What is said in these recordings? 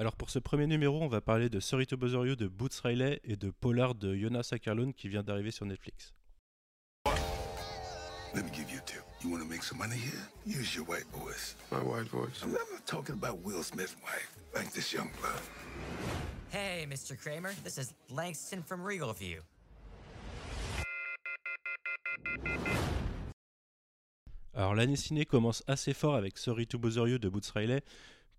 Alors pour ce premier numéro, on va parler de Sorry to Bother You de Boots Riley et de Polar de Jonas Ackerlund qui vient d'arriver sur Netflix. Let me give you a tip. You want to make some money here? Use your white voice. My white voice. I'm not talking about Will Smith's wife, like this young blood. Hey, Mr. Kramer, this is Langston from Regal View. Alors l'année ciné commence assez fort avec Sorry to Bother You de Boots Riley,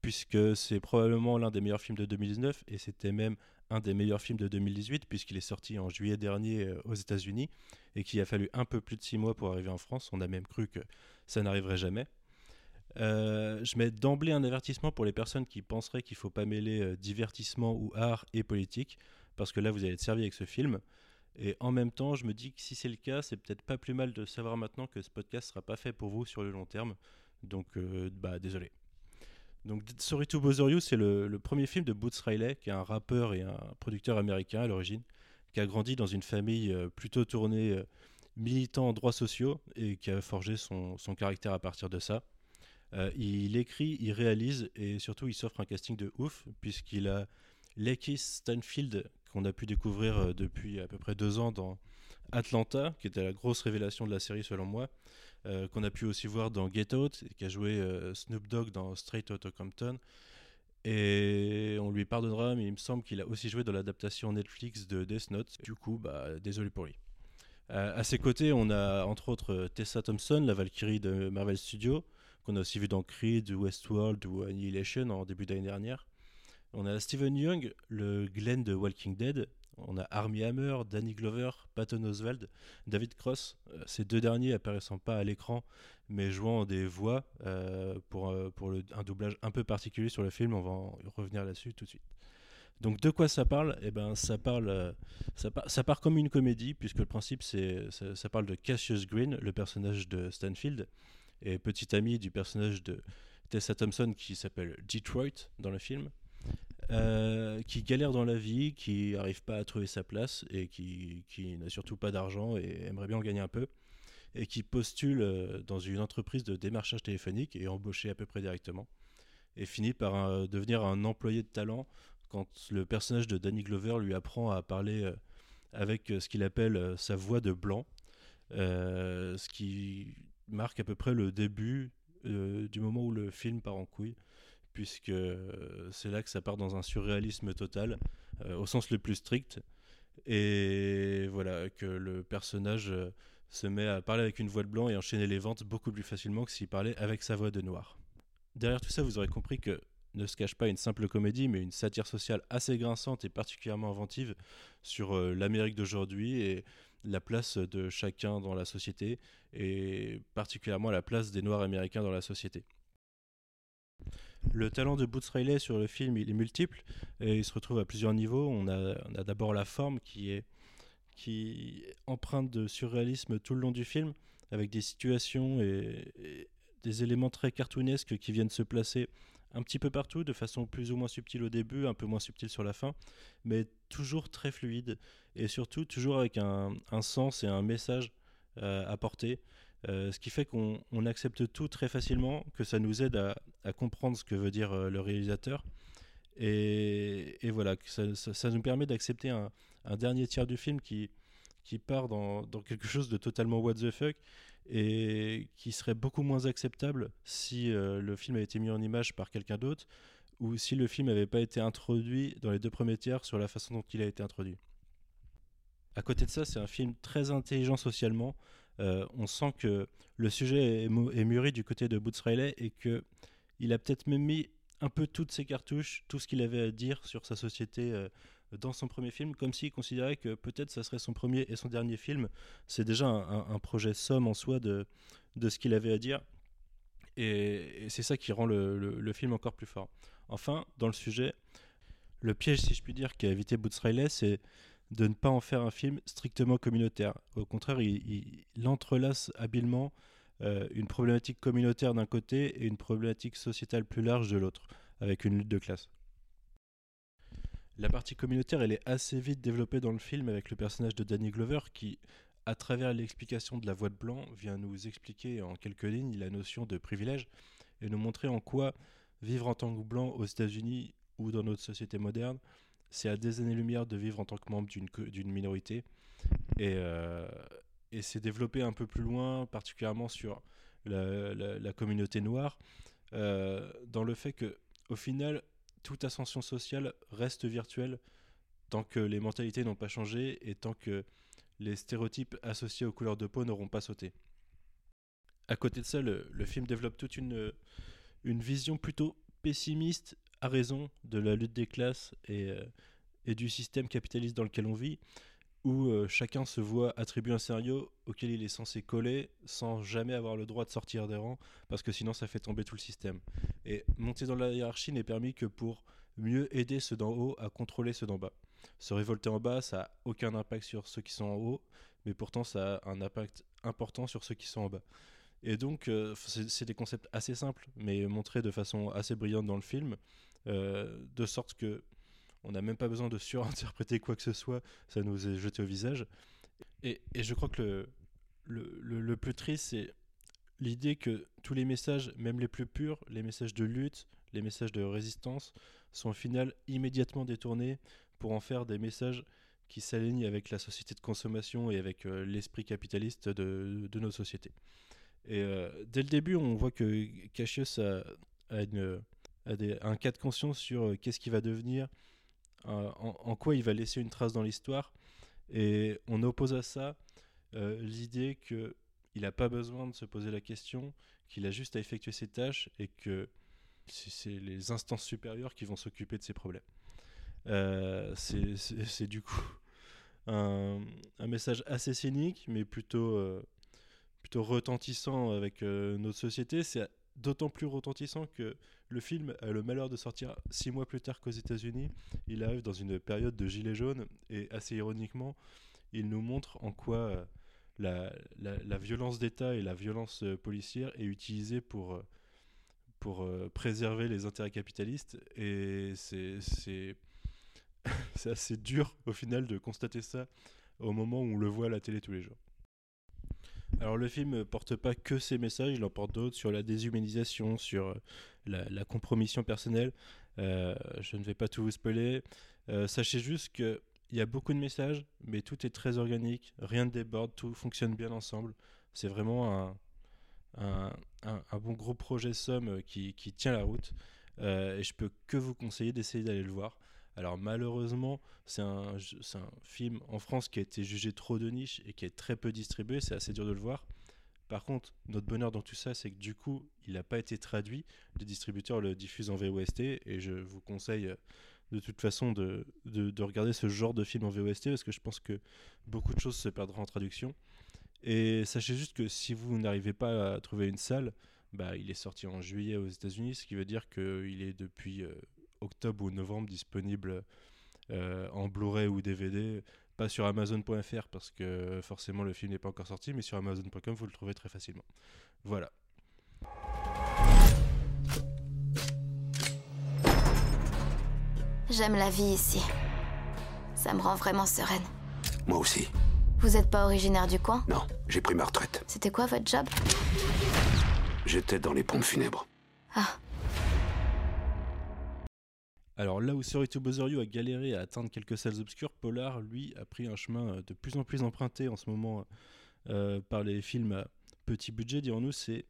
puisque c'est probablement l'un des meilleurs films de 2019 et c'était même un des meilleurs films de 2018 puisqu'il est sorti en juillet dernier euh, aux États-Unis et qu'il a fallu un peu plus de six mois pour arriver en France. On a même cru que ça n'arriverait jamais. Euh, je mets d'emblée un avertissement pour les personnes qui penseraient qu'il ne faut pas mêler euh, divertissement ou art et politique, parce que là vous allez être servi avec ce film. Et en même temps, je me dis que si c'est le cas, c'est peut-être pas plus mal de savoir maintenant que ce podcast sera pas fait pour vous sur le long terme. Donc, bah désolé. Donc Sorry to Bother You, c'est le, premier film de Boots Riley, qui est un rappeur et un producteur américain à l'origine, qui a grandi dans une famille euh, plutôt tournée euh, militant en droits sociaux et qui a forgé son, caractère à partir de ça. Euh, il écrit, il réalise et surtout il s'offre un casting de ouf puisqu'il a Lakey Stanfield qu'on a pu découvrir depuis à peu près deux ans dans Atlanta, qui était la grosse révélation de la série selon moi, euh, qu'on a pu aussi voir dans Get Out, qui a joué euh, Snoop Dogg dans Straight Outta Compton. Et on lui pardonnera, mais il me semble qu'il a aussi joué dans l'adaptation Netflix de Death Note. Du coup, bah, désolé pour lui. Euh, à ses côtés, on a entre autres Tessa Thompson, la Valkyrie de Marvel Studios, qu'on a aussi vu dans Creed, Westworld ou Annihilation en début d'année dernière. On a Steven Young, le Glenn de Walking Dead, on a Armie Hammer, Danny Glover, Patton Oswald, David Cross, euh, ces deux derniers apparaissant pas à l'écran mais jouant des voix euh, pour, euh, un doublage un peu particulier sur le film, on va en revenir là-dessus tout de suite. Donc de quoi ça parle? Eh ben ça parle, ça, ça, part comme une comédie puisque le principe ça, parle de Cassius Green, le personnage de Stanfield et petit ami du personnage de Tessa Thompson qui s'appelle Detroit dans le film. Euh, qui galère dans la vie, qui n'arrive pas à trouver sa place et qui, qui n'a surtout pas d'argent et aimerait bien en gagner un peu, et qui postule euh, dans une entreprise de démarchage téléphonique et embauché à peu près directement, et finit par euh, devenir un employé de talent quand le personnage de Danny Glover lui apprend à parler avec ce qu'il appelle sa voix de blanc, ce qui marque à peu près le début du moment où le film part en couille puisque euh, c'est là que ça part dans un surréalisme total, euh, au sens le plus strict. Et voilà, que le personnage euh, se met à parler avec une voix de blanc et enchaîner les ventes beaucoup plus facilement que s'il parlait avec sa voix de noir. Derrière tout ça, vous aurez compris que ne se cache pas une simple comédie, mais une satire sociale assez grinçante et particulièrement inventive sur l'Amérique d'aujourd'hui et la place de chacun dans la société, et particulièrement la place des Noirs américains dans la société. Le talent de Boots Riley sur le film, il est multiple et il se retrouve à plusieurs niveaux. On a, d'abord la forme qui est, empreinte de surréalisme tout le long du film, avec des situations et, des éléments très cartoonesques qui viennent se placer un petit peu partout, de façon plus ou moins subtile au début, un peu moins subtile sur la fin, mais toujours très fluide et surtout toujours avec un, sens et un message euh, à porter. Euh, ce qui fait qu'on accepte tout très facilement, que ça nous aide à, comprendre ce que veut dire euh, le réalisateur. Et, voilà, ça, ça, nous permet d'accepter un, dernier tiers du film qui, part dans, quelque chose de totalement what the fuck et qui serait beaucoup moins acceptable si euh, le film avait été mis en image par quelqu'un d'autre ou si le film n'avait pas été introduit dans les deux premiers tiers sur la façon dont il a été introduit. À côté de ça, c'est un film très intelligent socialement. Euh, on sent que le sujet est, mûri du côté de Boots Riley et que il a peut-être même mis un peu toutes ses cartouches, tout ce qu'il avait à dire sur sa société euh, dans son premier film, comme s'il considérait que peut-être ça serait son premier et son dernier film. C'est déjà un, projet somme en soi de, de ce qu'il avait à dire. Et, c'est ça qui rend le, film encore plus fort. Enfin, dans le sujet, le piège, si je puis dire, qu'a évité Boots Riley, c'est de ne pas en faire un film strictement communautaire. Au contraire, il, entrelace habilement euh, une problématique communautaire d'un côté et une problématique sociétale plus large de l'autre, avec une lutte de classe. La partie communautaire, elle est assez vite développée dans le film avec le personnage de Danny Glover qui, à travers l'explication de la voix de blanc, vient nous expliquer en quelques lignes la notion de privilège et nous montrer en quoi vivre en tant que blanc aux États-Unis ou dans notre société moderne, c'est à des années-lumière de vivre en tant que membre d'une minorité. Et, euh, et c'est développé un peu plus loin, particulièrement sur la, la, communauté noire, euh, dans le fait que, au final, toute ascension sociale reste virtuelle tant que les mentalités n'ont pas changé et tant que les stéréotypes associés aux couleurs de peau n'auront pas sauté. À côté de ça, le, film développe toute une, une vision plutôt pessimiste, à raison, de la lutte des classes et, euh, et du système capitaliste dans lequel on vit, où euh, chacun se voit attribuer un sérieux auquel il est censé coller sans jamais avoir le droit de sortir des rangs, parce que sinon ça fait tomber tout le système. Et monter dans la hiérarchie n'est permis que pour mieux aider ceux d'en haut à contrôler ceux d'en bas. Se révolter en bas, ça n'a aucun impact sur ceux qui sont en haut, mais pourtant ça a un impact important sur ceux qui sont en bas. Et donc, euh, c'est des concepts assez simples, mais montrés de façon assez brillante dans le film, de sorte que on n'a même pas besoin de surinterpréter quoi que ce soit, ça nous est jeté au visage. Et, je crois que le, le, plus triste, c'est l'idée que tous les messages, même les plus purs, les messages de lutte, les messages de résistance, sont au final immédiatement détournés pour en faire des messages qui s'alignent avec la société de consommation et avec euh, l'esprit capitaliste de, de, nos sociétés. Et euh, dès le début, on voit que Cassius a, une, un cas de conscience sur euh, qu'est-ce qu'il va devenir, en, quoi il va laisser une trace dans l'histoire. Et on oppose à ça l'idée qu'il n'a pas besoin de se poser la question, qu'il a juste à effectuer ses tâches et que c'est les instances supérieures qui vont s'occuper de ses problèmes. Euh, c'est du coup un, message assez cynique, mais plutôt, euh, plutôt retentissant avec euh, notre société. C'est d'autant plus retentissant que le film a le malheur de sortir six mois plus tard qu'aux États-Unis. Il arrive dans une période de gilets jaunes et assez ironiquement, il nous montre en quoi la, la, violence d'État et la violence policière est utilisée pour, pour préserver les intérêts capitalistes. Et c'est c'est assez dur au final de constater ça au moment où on le voit à la télé tous les jours. Alors le film porte pas que ces messages, il en porte d'autres sur la déshumanisation, sur euh, la, compromission personnelle. Euh, je ne vais pas tout vous spoiler. Euh, sachez juste qu'il y a beaucoup de messages, mais tout est très organique, rien ne déborde, tout fonctionne bien ensemble. C'est vraiment un, un, bon gros projet somme qui, qui tient la route. et je peux que vous conseiller d'essayer d'aller le voir. Alors malheureusement, c'est un, film en France qui a été jugé trop de niche et qui est très peu distribué, c'est assez dur de le voir. Par contre, notre bonheur dans tout ça, c'est que du coup, il n'a pas été traduit. Les distributeurs le diffusent en VOST et je vous conseille euh, de toute façon de, de, regarder ce genre de film en VOST parce que je pense que beaucoup de choses se perdront en traduction. Et sachez juste que si vous n'arrivez pas à trouver une salle, bah, il est sorti en juillet aux États-Unis, ce qui veut dire qu'il est depuis euh, octobre ou novembre disponible euh, en Blu-ray ou DVD. Pas sur Amazon.fr parce que forcément le film n'est pas encore sorti, mais sur Amazon.com vous le trouvez très facilement. Voilà. J'aime la vie ici. Ça me rend vraiment sereine. Moi aussi. Vous n'êtes pas originaire du coin? Non, j'ai pris ma retraite. C'était quoi votre job? J'étais dans les pompes funèbres. Ah. Alors là où Sorry to Bother You a galéré à atteindre quelques salles obscures, Polar, lui, a pris un chemin euh, de plus en plus emprunté en ce moment euh, par les films à petit budget, dirons-nous, c'est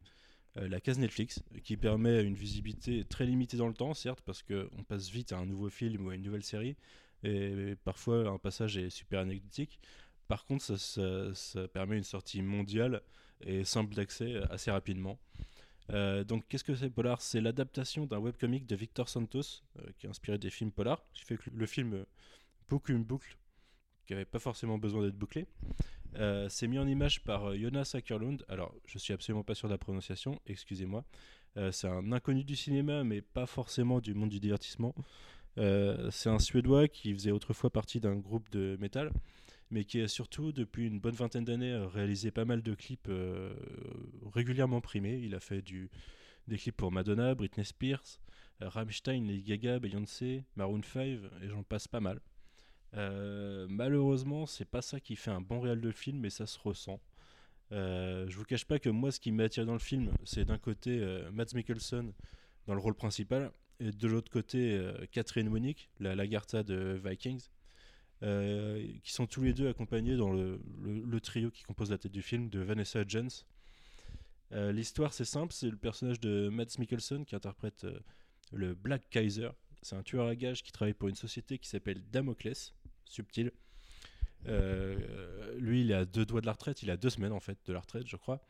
euh, la case Netflix, qui permet une visibilité très limitée dans le temps, certes, parce qu'on passe vite à un nouveau film ou à une nouvelle série, et, parfois un passage est super anecdotique. Par contre, ça permet une sortie mondiale et simple d'accès assez rapidement. Euh, donc, qu'est-ce que c'est Polar? C'est l'adaptation d'un webcomic de Victor Santos, euh, qui est inspiré des films Polar, qui fait le film euh, boucle une boucle qui n'avait pas forcément besoin d'être bouclée. c'est mis en image par Jonas Ackerlund. Alors, je suis absolument pas sûr de la prononciation, excusez-moi. c'est un inconnu du cinéma, mais pas forcément du monde du divertissement. c'est un Suédois qui faisait autrefois partie d'un groupe de métal mais qui a surtout, depuis une bonne vingtaine d'années, euh, réalisé pas mal de clips euh, régulièrement primés. Il a fait des clips pour Madonna, Britney Spears, euh, Rammstein, Lady Gaga, Beyoncé, Maroon 5, et j'en passe pas mal. malheureusement, c'est pas ça qui fait un bon réel de film, mais ça se ressent. je vous cache pas que moi, ce qui m'attire dans le film, c'est d'un côté Matt Mikkelsen dans le rôle principal, et de l'autre côté euh, Catherine Winnick, la Lagarta de Vikings, euh, qui sont tous les deux accompagnés dans le, trio qui compose la tête du film de Vanessa Hudgens. Euh, L'histoire c'est simple, c'est le personnage de Mads Mikkelsen qui interprète euh, le Black Kaiser. C'est un tueur à gages qui travaille pour une société qui s'appelle Damoclès, subtil. Euh, lui, il à deux doigts de la retraite, il a deux semaines en fait de la retraite, je crois.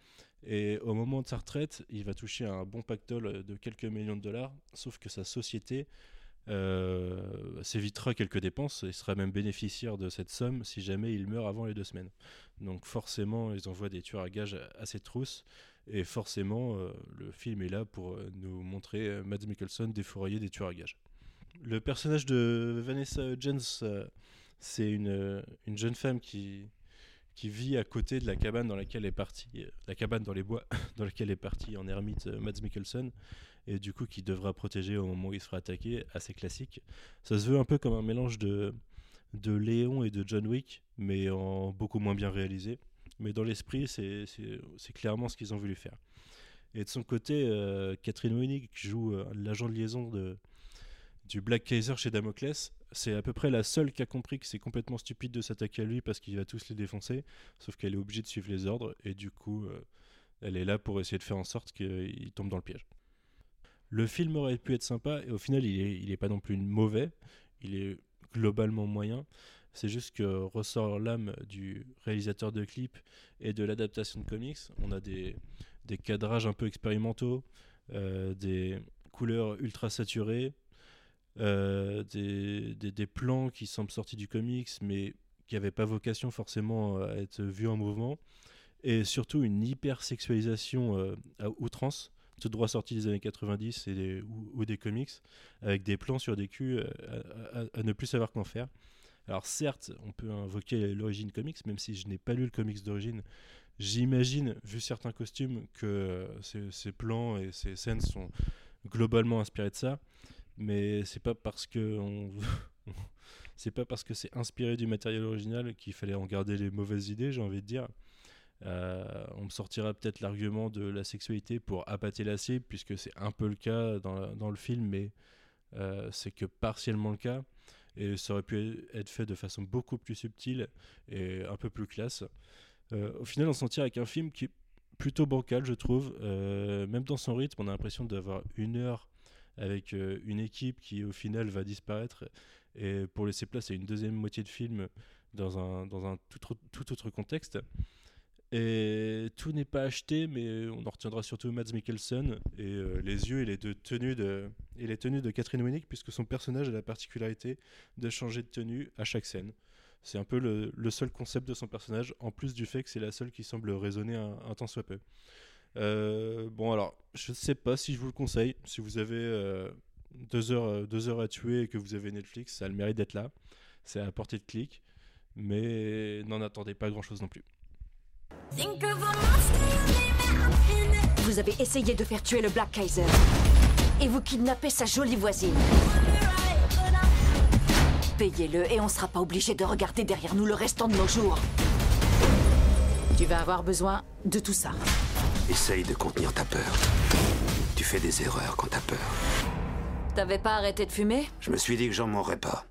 Et au moment de sa retraite, il va toucher un bon pactole de quelques millions de dollars, sauf que sa société euh, s'évitera quelques dépenses et sera même bénéficiaire de cette somme si jamais il meurt avant les deux semaines. Donc forcément, ils envoient des tueurs à gages à ses trousses, et forcément, euh, le film est là pour euh, nous montrer euh, Mads Mikkelsen défourailler des tueurs à gages. Le personnage de Vanessa euh, c'est une, une jeune femme qui, vit à côté de la cabane dans laquelle est partie, euh, la cabane dans les bois dans laquelle est parti en ermite Mads Mikkelsen, et du coup qui devra protéger au moment où il sera attaqué, assez classique. Ça se veut un peu comme un mélange de, de Léon et de John Wick, mais en beaucoup moins bien réalisé. Mais dans l'esprit, c'est clairement ce qu'ils ont voulu faire. Et de son côté, euh, Catherine Winnick joue euh, l'agent de liaison de, du Black Kaiser chez Damoclès. C'est à peu près la seule qui a compris que c'est complètement stupide de s'attaquer à lui parce qu'il va tous les défoncer, sauf qu'elle est obligée de suivre les ordres et du coup, euh, elle est là pour essayer de faire en sorte qu'il tombe dans le piège. Le film aurait pu être sympa et au final, il est, pas non plus mauvais, il est globalement moyen. C'est juste que ressort l'âme du réalisateur de clips et de l'adaptation de comics. On a des, des cadrages un peu expérimentaux, euh, des couleurs ultra saturées, euh, des, des- des plans qui semblent sortis du comics, mais qui n'avaient pas vocation forcément à être vus en mouvement, et surtout une hyper-sexualisation euh, à outrance, tout droit sorti des années 90 et des- ou, des comics, avec des plans sur des culs euh, à, ne plus savoir qu'en faire. Alors certes, on peut invoquer l'origine comics, même si je n'ai pas lu le comics d'origine, j'imagine, vu certains costumes, que ces, plans et ces scènes sont globalement inspirés de ça mais c'est pas parce que c'est inspiré du matériel original qu'il fallait en garder les mauvaises idées, j'ai envie de dire. Euh, on me sortira peut-être l'argument de la sexualité pour appâter la cible, puisque c'est un peu le cas dans, le film, mais euh, c'est que partiellement le cas. Et ça aurait pu être fait de façon beaucoup plus subtile et un peu plus classe. Euh, au final, on s'en tire avec un film qui est plutôt bancal, je trouve. Même dans son rythme, on a l'impression d'avoir une heure avec une équipe qui au final va disparaître et pour laisser place à une deuxième moitié de film dans un, tout autre contexte. Et tout n'est pas acheté, mais on en retiendra surtout Mads Mikkelsen et euh, les yeux et les deux tenues de, et les tenues de Catherine Winnick, puisque son personnage a la particularité de changer de tenue à chaque scène. C'est un peu le, seul concept de son personnage, en plus du fait que c'est la seule qui semble résonner un, tant soit peu. Euh, bon, alors, je ne sais pas si je vous le conseille. Si vous avez euh, deux, heures, euh, deux heures à tuer et que vous avez Netflix, ça a le mérite d'être là. C'est à portée de clic. Mais n'en attendez pas grand-chose non plus. Vous avez essayé de faire tuer le Black Kaiser. Et vous kidnappez sa jolie voisine. Payez-le et on sera pas obligé de regarder derrière nous le restant de nos jours. Tu vas avoir besoin de tout ça. Essaye de contenir ta peur. Tu fais des erreurs quand t'as peur. T'avais pas arrêté de fumer? Je me suis dit que j'en mourrais pas.